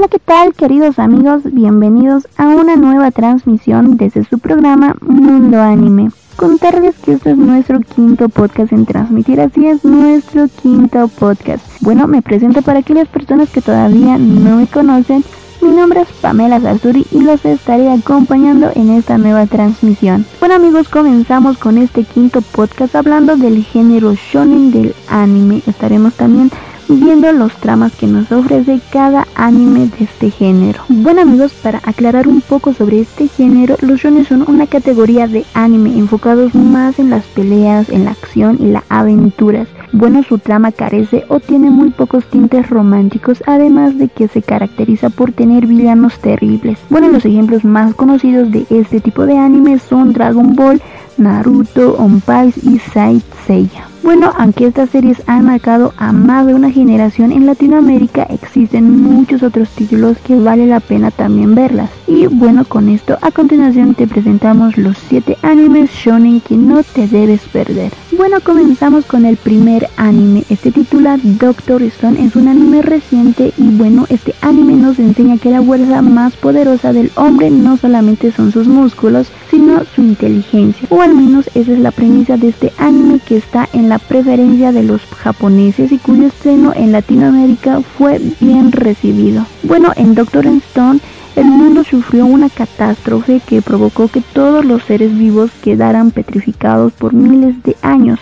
Hola, ¿qué tal queridos amigos? Bienvenidos a una nueva transmisión desde su programa Mundo Anime. Contarles que este es nuestro quinto podcast en transmitir, así es nuestro quinto podcast. Bueno, me presento para aquellas personas que todavía no me conocen. Mi nombre es Pamela Sarsuri y los estaré acompañando en esta nueva transmisión. Bueno amigos, comenzamos con este quinto podcast hablando del género shonen del anime. Estaremos también viendo los tramas que nos ofrece cada anime de este género. Bueno amigos, para aclarar un poco sobre este género, los shonen son una categoría de anime enfocados más en las peleas, en la acción y las aventuras. Bueno, su trama carece o tiene muy pocos tintes románticos, además de que se caracteriza por tener villanos terribles. Bueno, los ejemplos más conocidos de este tipo de anime son Dragon Ball, Naruto, One Piece y Saint. Bueno, aunque estas series han marcado a más de una generación en Latinoamérica, existen muchos otros títulos que vale la pena también verlas. Y bueno, con esto a continuación te presentamos los 7 animes shonen que no te debes perder. Bueno, comenzamos con el primer anime. Este titula Doctor Stone es un anime reciente y bueno, este anime nos enseña que la fuerza más poderosa del hombre no solamente son sus músculos, sino su inteligencia. O al menos esa es la premisa de este anime que está en la preferencia de los japoneses y cuyo estreno en Latinoamérica fue bien recibido. Bueno, en Doctor Stone el mundo sufrió una catástrofe que provocó que todos los seres vivos quedaran petrificados por miles de años.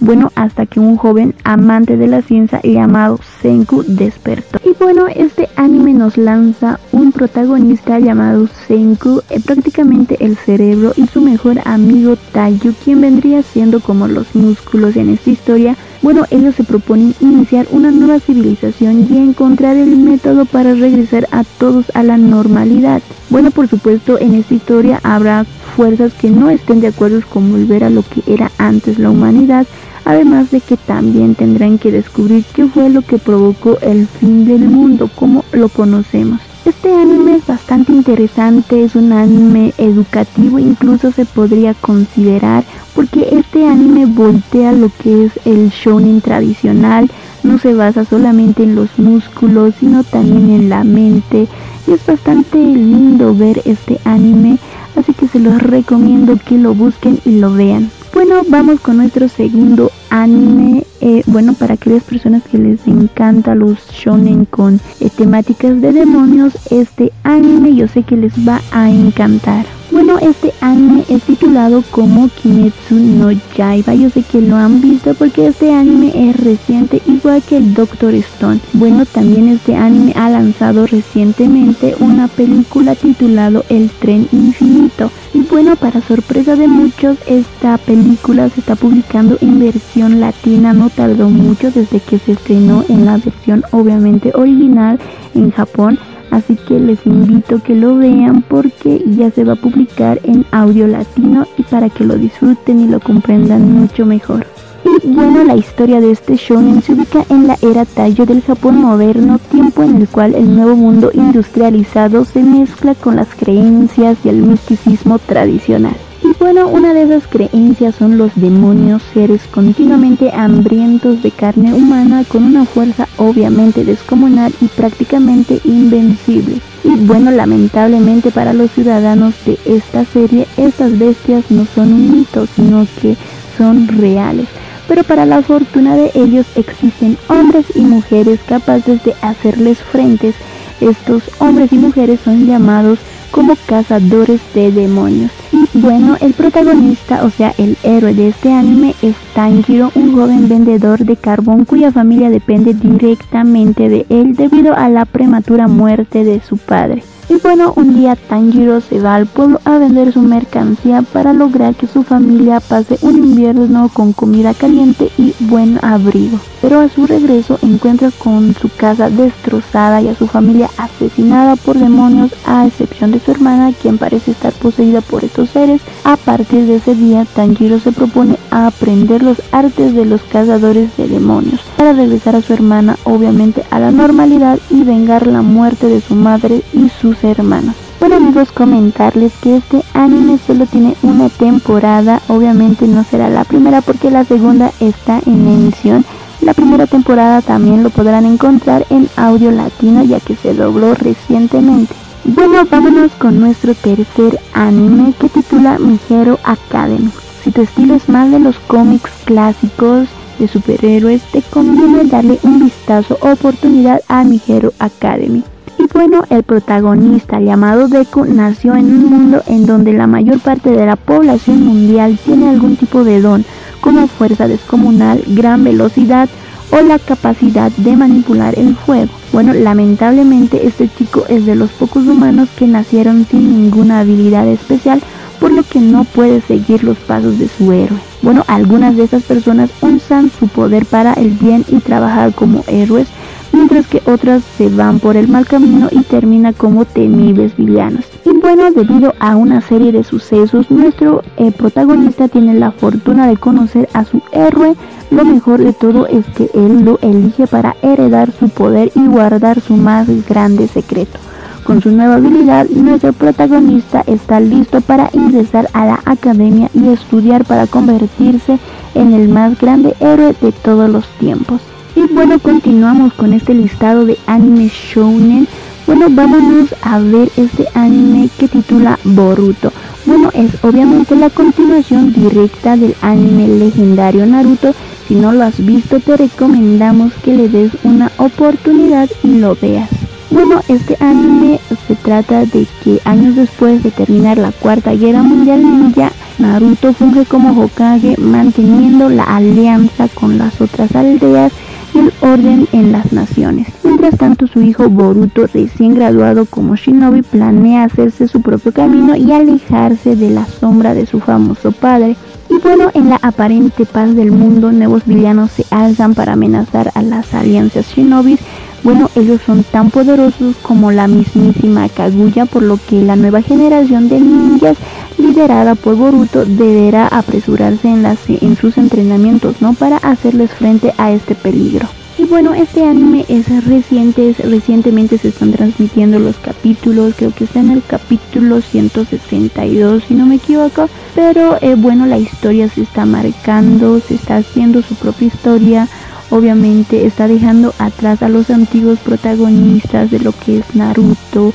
Bueno, hasta que un joven amante de la ciencia llamado Senku despertó. Y bueno, este anime nos lanza un protagonista llamado Senku, eh, prácticamente el cerebro y su mejor amigo Taiyu, quien vendría siendo como los músculos en esta historia. Bueno, ellos se proponen iniciar una nueva civilización y encontrar el método para regresar a todos a la normalidad. Bueno, por supuesto, en esta historia habrá fuerzas que no estén de acuerdo con volver a lo que era antes la humanidad, además de que también tendrán que descubrir qué fue lo que provocó el fin del mundo como lo conocemos. Este anime es bastante interesante, es un anime educativo, incluso se podría considerar, porque este anime voltea lo que es el shonen tradicional, no se basa solamente en los músculos, sino también en la mente, y es bastante lindo ver este anime, así que se los recomiendo que lo busquen y lo vean. Bueno, vamos con nuestro segundo anime. Eh, bueno, para aquellas personas que les encanta los shonen con eh, temáticas de demonios, este anime yo sé que les va a encantar. Bueno, este anime es titulado como Kimetsu no Yaiba. Yo sé que lo han visto porque este anime es reciente, igual que el Doctor Stone. Bueno, también este anime ha lanzado recientemente una película titulado El Tren Infinito. Y bueno, para sorpresa de muchos, esta película se está publicando en versión latina. No tardó mucho desde que se estrenó en la versión obviamente original en Japón así que les invito que lo vean porque ya se va a publicar en audio latino y para que lo disfruten y lo comprendan mucho mejor. Y bueno, la historia de este shonen se ubica en la era Taiyo del Japón moderno, tiempo en el cual el nuevo mundo industrializado se mezcla con las creencias y el misticismo tradicional. Y bueno, una de esas creencias son los demonios, seres continuamente hambrientos de carne humana con una fuerza obviamente descomunal y prácticamente invencible. Y bueno, lamentablemente para los ciudadanos de esta serie, estas bestias no son un mito, sino que son reales. Pero para la fortuna de ellos existen hombres y mujeres capaces de hacerles frentes. Estos hombres y mujeres son llamados como cazadores de demonios. Bueno, el protagonista, o sea, el héroe de este anime es Tanjiro, un joven vendedor de carbón cuya familia depende directamente de él debido a la prematura muerte de su padre. Y bueno, un día Tanjiro se va al pueblo a vender su mercancía para lograr que su familia pase un invierno con comida caliente y buen abrigo. Pero a su regreso encuentra con su casa destrozada y a su familia asesinada por demonios a excepción de su hermana quien parece estar poseída por estos seres. A partir de ese día Tanjiro se propone aprender los artes de los cazadores de demonios para regresar a su hermana obviamente a la normalidad y vengar la muerte de su madre y sus hermanos. Bueno amigos, comentarles que este anime solo tiene una temporada, obviamente no será la primera porque la segunda está en emisión. La primera temporada también lo podrán encontrar en audio latino ya que se dobló recientemente. Bueno, vámonos con nuestro tercer anime que titula Mi Hero Academy. Si tu estilo es más de los cómics clásicos de superhéroes, te conviene darle un vistazo oportunidad a Mi Hero Academy. Bueno, el protagonista llamado Deku nació en un mundo en donde la mayor parte de la población mundial tiene algún tipo de don, como fuerza descomunal, gran velocidad o la capacidad de manipular el fuego. Bueno, lamentablemente este chico es de los pocos humanos que nacieron sin ninguna habilidad especial, por lo que no puede seguir los pasos de su héroe. Bueno, algunas de estas personas usan su poder para el bien y trabajar como héroes, mientras que otras se van por el mal camino y terminan como temibles villanos. Y bueno, debido a una serie de sucesos, nuestro eh, protagonista tiene la fortuna de conocer a su héroe. Lo mejor de todo es que él lo elige para heredar su poder y guardar su más grande secreto. Con su nueva habilidad, nuestro protagonista está listo para ingresar a la academia y estudiar para convertirse en el más grande héroe de todos los tiempos. Y bueno, continuamos con este listado de anime shounen. Bueno, vámonos a ver este anime que titula Boruto. Bueno, es obviamente la continuación directa del anime legendario Naruto. Si no lo has visto, te recomendamos que le des una oportunidad y lo veas. Bueno, este anime se trata de que años después de terminar la Cuarta Guerra Mundial Ninja, Naruto funge como Hokage manteniendo la alianza con las otras aldeas el orden en las naciones. Mientras tanto, su hijo Boruto, recién graduado como shinobi, planea hacerse su propio camino y alejarse de la sombra de su famoso padre. Y bueno, en la aparente paz del mundo, nuevos villanos se alzan para amenazar a las alianzas shinobis. Bueno, ellos son tan poderosos como la mismísima Kaguya, por lo que la nueva generación de ninjas liderada por Boruto deberá apresurarse en, sus entrenamientos, ¿no? Para hacerles frente a este peligro. Y bueno, este anime es reciente, recientemente se están transmitiendo los capítulos, creo que está en el capítulo 162 si no me equivoco, pero eh, bueno, la historia se está marcando, se está haciendo su propia historia, obviamente está dejando atrás a los antiguos protagonistas de lo que es Naruto,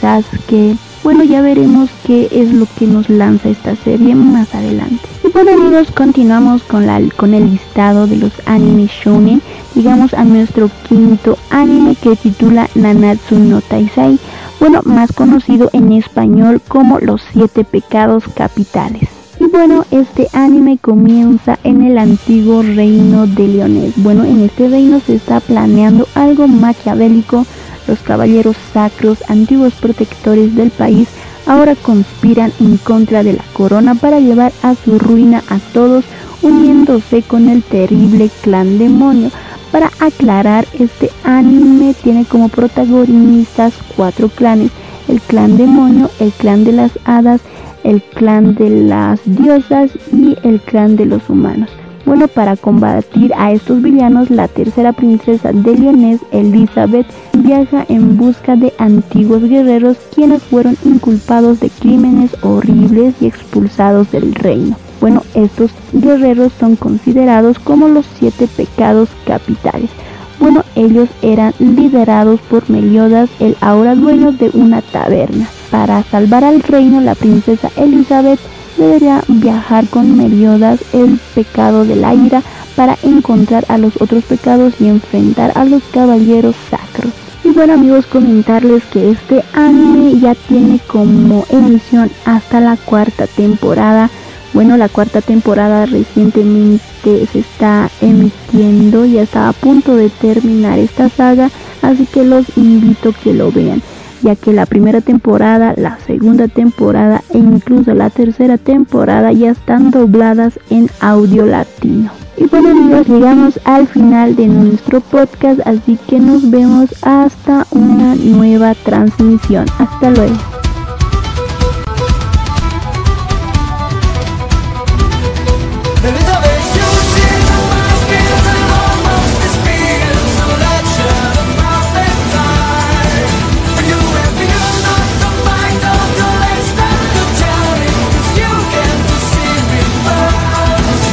Sasuke, bueno, ya veremos qué es lo que nos lanza esta serie más adelante. Y bueno amigos, continuamos con, la, con el listado de los anime shonen. Llegamos a nuestro quinto anime que titula Nanatsu no Taisai, bueno, más conocido en español como Los Siete Pecados Capitales. Y bueno, este anime comienza en el antiguo reino de Leones. Bueno, en este reino se está planeando algo maquiavélico los caballeros sacros, antiguos protectores del país, ahora conspiran en contra de la corona para llevar a su ruina a todos, uniéndose con el terrible clan demonio. Para aclarar, este anime tiene como protagonistas cuatro clanes, el clan demonio, el clan de las hadas, el clan de las diosas y el clan de los humanos. Bueno, para combatir a estos villanos, la tercera princesa de Lyonés, Elizabeth, viaja en busca de antiguos guerreros quienes fueron inculpados de crímenes horribles y expulsados del reino. Bueno, estos guerreros son considerados como los siete pecados capitales. Bueno, ellos eran liderados por Meliodas, el ahora dueño de una taberna. Para salvar al reino, la princesa Elizabeth debería viajar con Meliodas el pecado de la ira para encontrar a los otros pecados y enfrentar a los caballeros sacros. Y bueno amigos, comentarles que este anime ya tiene como emisión hasta la cuarta temporada. Bueno, la cuarta temporada recientemente se está emitiendo, ya está a punto de terminar esta saga, así que los invito a que lo vean ya que la primera temporada, la segunda temporada e incluso la tercera temporada ya están dobladas en audio latino. Y bueno amigos, llegamos al final de nuestro podcast, así que nos vemos hasta una nueva transmisión. Hasta luego.